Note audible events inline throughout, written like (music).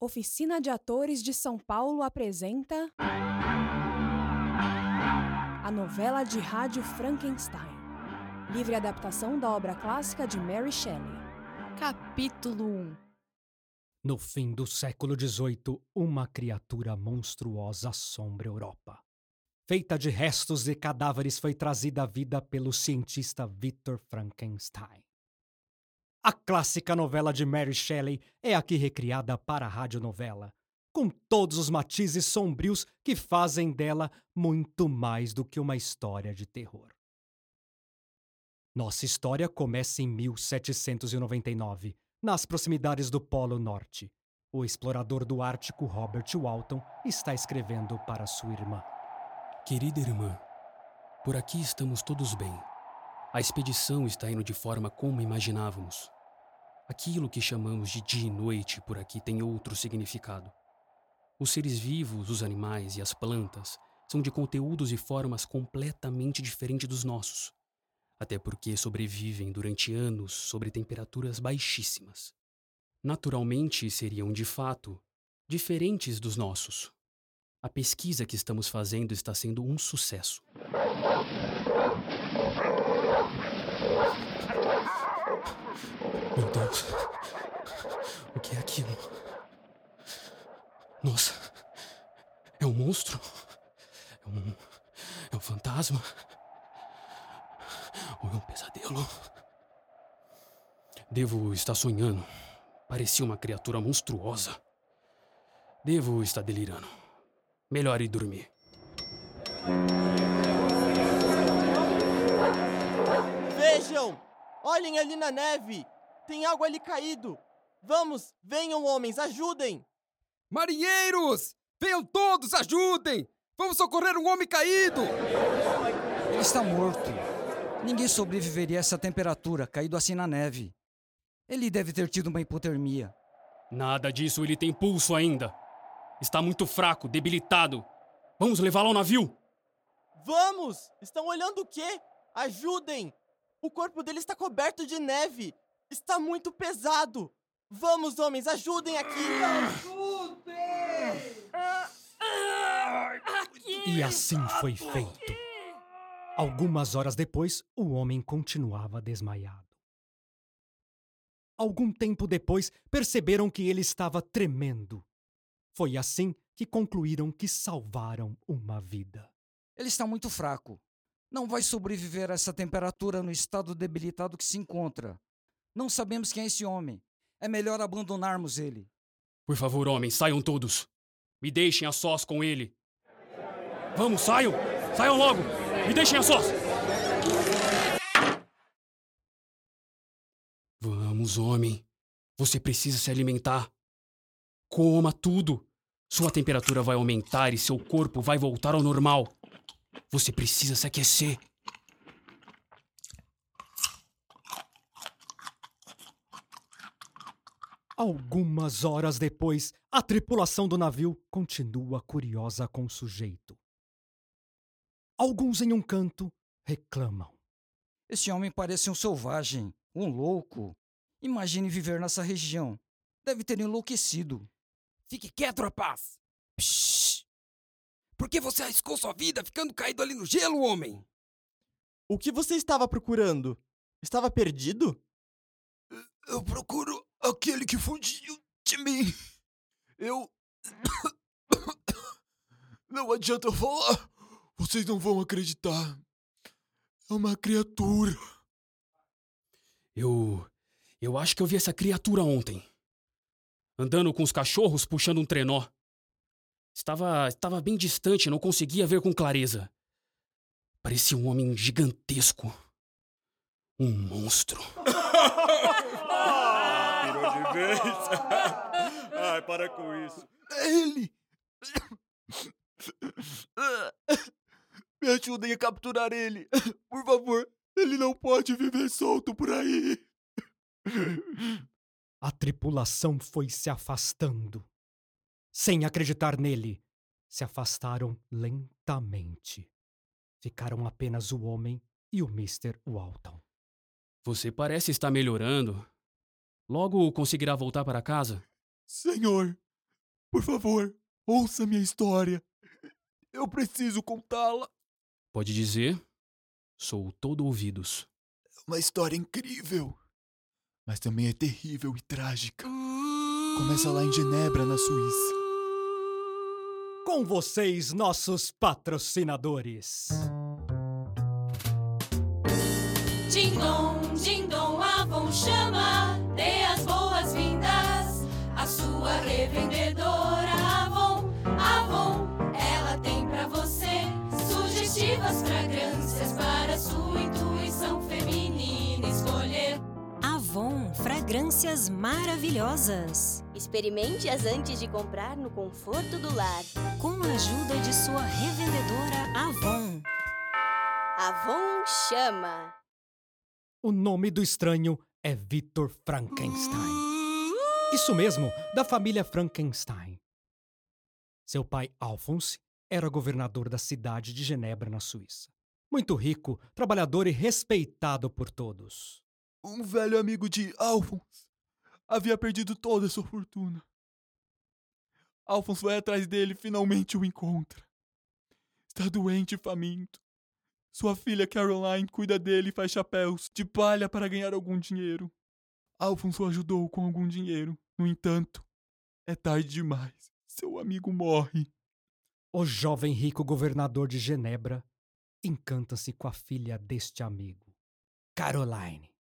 Oficina de Atores de São Paulo apresenta. A novela de rádio Frankenstein. Livre adaptação da obra clássica de Mary Shelley. Capítulo 1 No fim do século XVIII, uma criatura monstruosa assombra a Europa. Feita de restos de cadáveres, foi trazida à vida pelo cientista Victor Frankenstein. A clássica novela de Mary Shelley é aqui recriada para a radionovela, com todos os matizes sombrios que fazem dela muito mais do que uma história de terror. Nossa história começa em 1799, nas proximidades do Polo Norte. O explorador do Ártico Robert Walton está escrevendo para sua irmã. Querida irmã, por aqui estamos todos bem. A expedição está indo de forma como imaginávamos. Aquilo que chamamos de dia e noite por aqui tem outro significado. Os seres vivos, os animais e as plantas são de conteúdos e formas completamente diferentes dos nossos, até porque sobrevivem durante anos sobre temperaturas baixíssimas. Naturalmente, seriam de fato diferentes dos nossos. A pesquisa que estamos fazendo está sendo um sucesso. Meu Deus. O que é aquilo? Nossa. É um monstro? É um. É um fantasma? Ou é um pesadelo? Devo estar sonhando. Parecia uma criatura monstruosa. Devo estar delirando. Melhor ir dormir. Vejam! Olhem ali na neve! Tem algo ali caído! Vamos, venham, homens, ajudem! Marinheiros! Venham todos, ajudem! Vamos socorrer um homem caído! Ele está morto. Ninguém sobreviveria a essa temperatura, caído assim na neve. Ele deve ter tido uma hipotermia. Nada disso, ele tem pulso ainda. Está muito fraco, debilitado. Vamos levá-lo ao navio? Vamos! Estão olhando o quê? Ajudem! O corpo dele está coberto de neve! Está muito pesado! Vamos, homens, ajudem aqui! E assim foi feito. Algumas horas depois, o homem continuava desmaiado. Algum tempo depois, perceberam que ele estava tremendo. Foi assim que concluíram que salvaram uma vida. Ele está muito fraco. Não vai sobreviver a essa temperatura no estado debilitado que se encontra. Não sabemos quem é esse homem. É melhor abandonarmos ele. Por favor, homens, saiam todos. Me deixem a sós com ele. Vamos, saiam! Saiam logo! Me deixem a sós! Vamos, homem. Você precisa se alimentar. Coma tudo. Sua temperatura vai aumentar e seu corpo vai voltar ao normal. Você precisa se aquecer. Algumas horas depois, a tripulação do navio continua curiosa com o sujeito. Alguns em um canto reclamam. Esse homem parece um selvagem, um louco. Imagine viver nessa região. Deve ter enlouquecido. Fique quieto, rapaz! Psh! Por que você arriscou sua vida ficando caído ali no gelo, homem? O que você estava procurando? Estava perdido? Eu procuro aquele que fugiu de mim. Eu. (coughs) Não adianta eu falar. Vocês não vão acreditar. É uma criatura. Eu. Eu acho que eu vi essa criatura ontem. Andando com os cachorros puxando um trenó. Estava, estava bem distante, não conseguia ver com clareza. Parecia um homem gigantesco. Um monstro. Virou de vez. Ai, para com isso. É ele! Me ajudem a capturar ele. Por favor, ele não pode viver solto por aí. A tripulação foi se afastando. Sem acreditar nele, se afastaram lentamente. Ficaram apenas o homem e o Mr. Walton. Você parece estar melhorando. Logo conseguirá voltar para casa? Senhor, Por favor, ouça minha história. Eu preciso contá-la. Pode dizer? Sou todo ouvidos. É uma história incrível, mas também é terrível e trágica. Começa lá em Genebra, na Suíça. Com vocês, nossos patrocinadores. Ding-dong, ding-dong, Avon chama, dê as boas-vindas à sua revendedora Avon. Avon, ela tem pra você sugestivas fragrâncias para sua intuição feminina escolher. Avon Fragrâncias Maravilhosas. Experimente-as antes de comprar no conforto do lar. Com a ajuda de sua revendedora Avon. Avon chama. O nome do estranho é Victor Frankenstein. Isso mesmo, da família Frankenstein. Seu pai, Alphonse, era governador da cidade de Genebra, na Suíça. Muito rico, trabalhador e respeitado por todos. Um velho amigo de Alphonse havia perdido toda a sua fortuna. Alphonse vai atrás dele e finalmente o encontra. Está doente e faminto. Sua filha Caroline cuida dele e faz chapéus de palha para ganhar algum dinheiro. Alphonse o ajudou com algum dinheiro. No entanto, é tarde demais. Seu amigo morre. O jovem rico governador de Genebra encanta-se com a filha deste amigo, Caroline.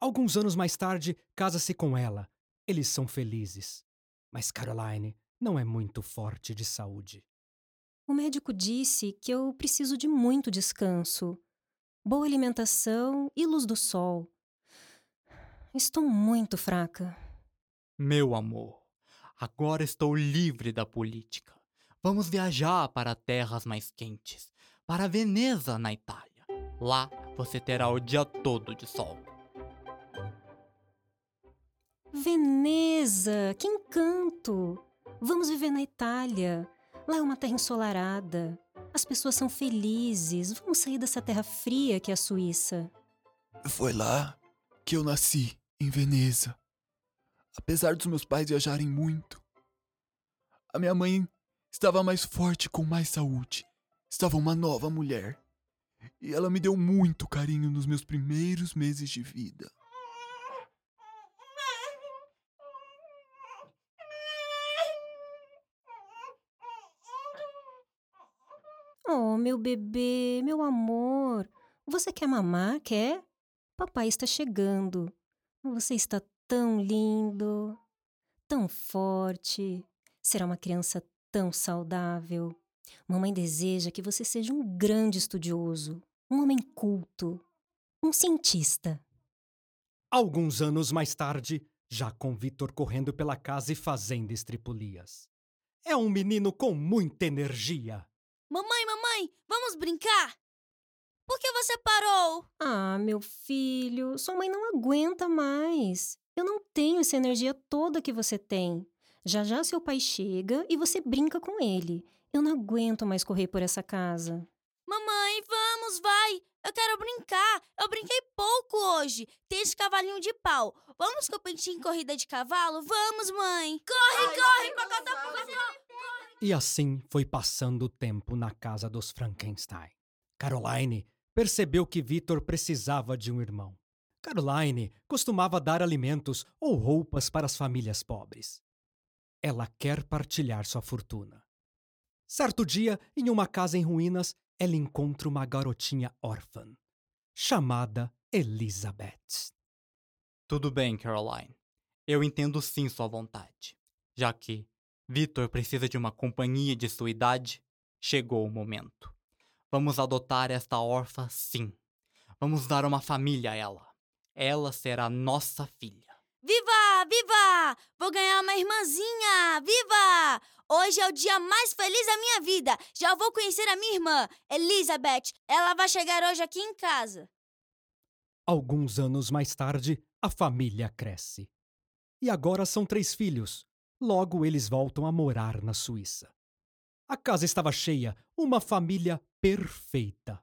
Alguns anos mais tarde, casa-se com ela. Eles são felizes. Mas Caroline não é muito forte de saúde. O médico disse que eu preciso de muito descanso, boa alimentação e luz do sol. Estou muito fraca. Meu amor, agora estou livre da política. Vamos viajar para terras mais quentes, para Veneza, na Itália. Lá você terá o dia todo de sol. Veneza! Que encanto! Vamos viver na Itália. Lá é uma terra ensolarada. As pessoas são felizes. Vamos sair dessa terra fria que é a Suíça. Foi lá que eu nasci, em Veneza. Apesar dos meus pais viajarem muito, a minha mãe estava mais forte com mais saúde. Estava uma nova mulher. E ela me deu muito carinho nos meus primeiros meses de vida. Oh, meu bebê, meu amor. Você quer mamar? Quer? Papai está chegando. Você está tão lindo, tão forte. Será uma criança tão saudável. Mamãe deseja que você seja um grande estudioso, um homem culto, um cientista. Alguns anos mais tarde, já com Vitor correndo pela casa e fazendo estripulias. É um menino com muita energia. Mamãe, mamãe, vamos brincar? Por que você parou? Ah, meu filho, sua mãe não aguenta mais. Eu não tenho essa energia toda que você tem. Já já seu pai chega e você brinca com ele. Eu não aguento mais correr por essa casa. Mamãe, vamos, vai! Eu quero brincar! Eu brinquei pouco hoje. Tem esse cavalinho de pau. Vamos competir em corrida de cavalo? Vamos, mãe! Corre, Ai, corre, pacotão! E assim foi passando o tempo na casa dos Frankenstein. Caroline percebeu que Victor precisava de um irmão. Caroline costumava dar alimentos ou roupas para as famílias pobres. Ela quer partilhar sua fortuna. Certo dia, em uma casa em ruínas, ela encontra uma garotinha órfã, chamada Elizabeth. Tudo bem, Caroline. Eu entendo sim sua vontade, já que Vitor precisa de uma companhia de sua idade. Chegou o momento. Vamos adotar esta órfã, sim. Vamos dar uma família a ela. Ela será nossa filha. Viva! Viva! Vou ganhar uma irmãzinha! Viva! Hoje é o dia mais feliz da minha vida. Já vou conhecer a minha irmã, Elizabeth. Ela vai chegar hoje aqui em casa. Alguns anos mais tarde, a família cresce. E agora são três filhos: Logo eles voltam a morar na Suíça. A casa estava cheia, uma família perfeita.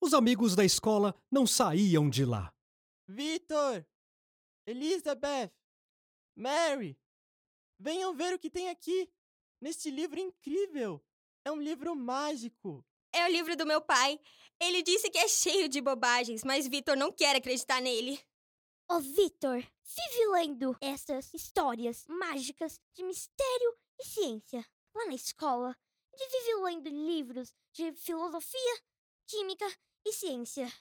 Os amigos da escola não saíam de lá. Vitor! Elizabeth! Mary! Venham ver o que tem aqui, neste livro incrível. É um livro mágico. É o livro do meu pai. Ele disse que é cheio de bobagens, mas Vitor não quer acreditar nele. Ô, Vitor, vive lendo essas histórias mágicas de mistério e ciência lá na escola. Ele vive lendo livros de filosofia, química e ciência.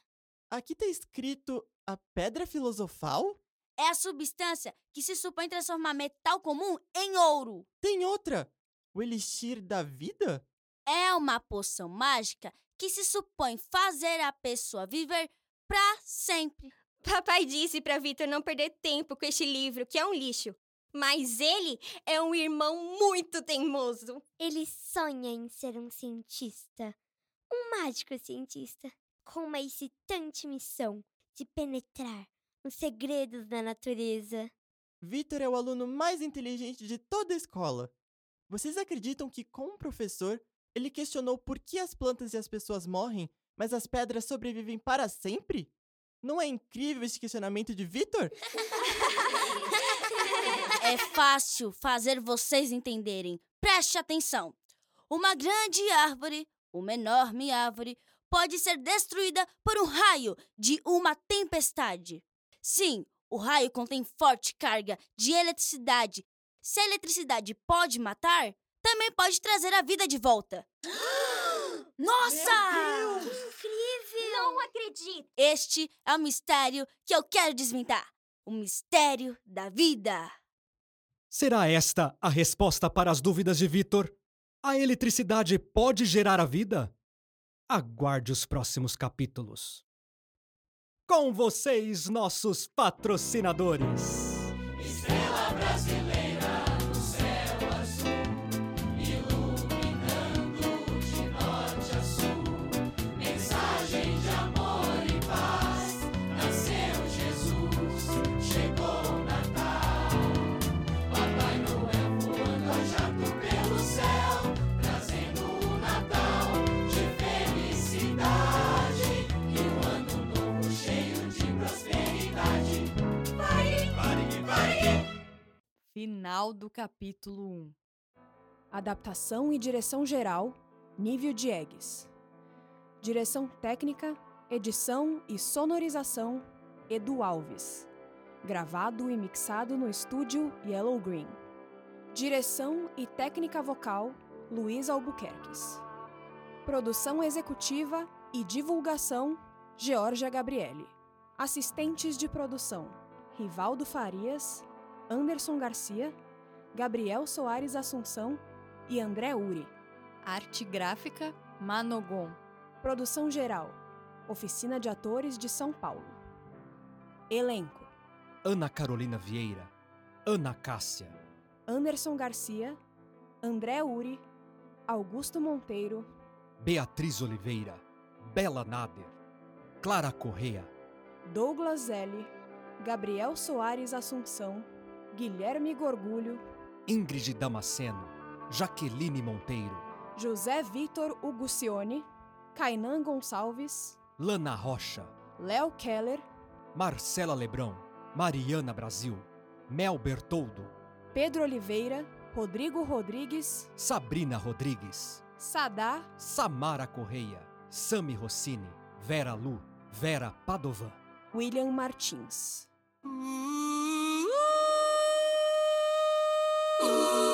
Aqui tá escrito a pedra filosofal? É a substância que se supõe transformar metal comum em ouro. Tem outra! O elixir da vida? É uma poção mágica que se supõe fazer a pessoa viver pra sempre. Papai disse para Vitor não perder tempo com este livro, que é um lixo. Mas ele é um irmão muito teimoso. Ele sonha em ser um cientista, um mágico cientista, com uma excitante missão de penetrar nos segredos da natureza. Vitor é o aluno mais inteligente de toda a escola. Vocês acreditam que, como professor, ele questionou por que as plantas e as pessoas morrem, mas as pedras sobrevivem para sempre? Não é incrível esse questionamento de Vitor? É fácil fazer vocês entenderem. Preste atenção. Uma grande árvore, uma enorme árvore, pode ser destruída por um raio de uma tempestade. Sim, o raio contém forte carga de eletricidade. Se a eletricidade pode matar, também pode trazer a vida de volta. (gasps) Nossa! Incrível! Não acredito! Este é o mistério que eu quero desvendar. O mistério da vida. Será esta a resposta para as dúvidas de Vitor? A eletricidade pode gerar a vida? Aguarde os próximos capítulos. Com vocês, nossos patrocinadores. Estrela Final do capítulo 1. Adaptação e direção geral, Nível Diegues. Direção técnica, edição e sonorização, Edu Alves. Gravado e mixado no estúdio Yellow Green. Direção e técnica vocal, Luiz Albuquerques. Produção executiva e divulgação, Georgia Gabriele. Assistentes de produção, Rivaldo Farias, Anderson Garcia, Gabriel Soares Assunção e André Uri. Arte gráfica, Manogon. Produção geral, Oficina de Atores de São Paulo. Elenco: Ana Carolina Vieira, Ana Cássia, Anderson Garcia, André Uri, Augusto Monteiro, Beatriz Oliveira, Bela Nader, Clara Correa, Douglas L., Gabriel Soares Assunção, Guilherme Gorgulho, Ingrid Damasceno, Jaqueline Monteiro, José Vitor Ugucione, Kainan Gonçalves, Lana Rocha, Léo Keller, Marcela Lebrão, Mariana Brasil, Mel Bertoldo, Pedro Oliveira, Rodrigo Rodrigues, Sabrina Rodrigues, Sadá, Samara Correia, Sami Rossini, Vera Lu, Vera Padovan, William Martins. Ooh.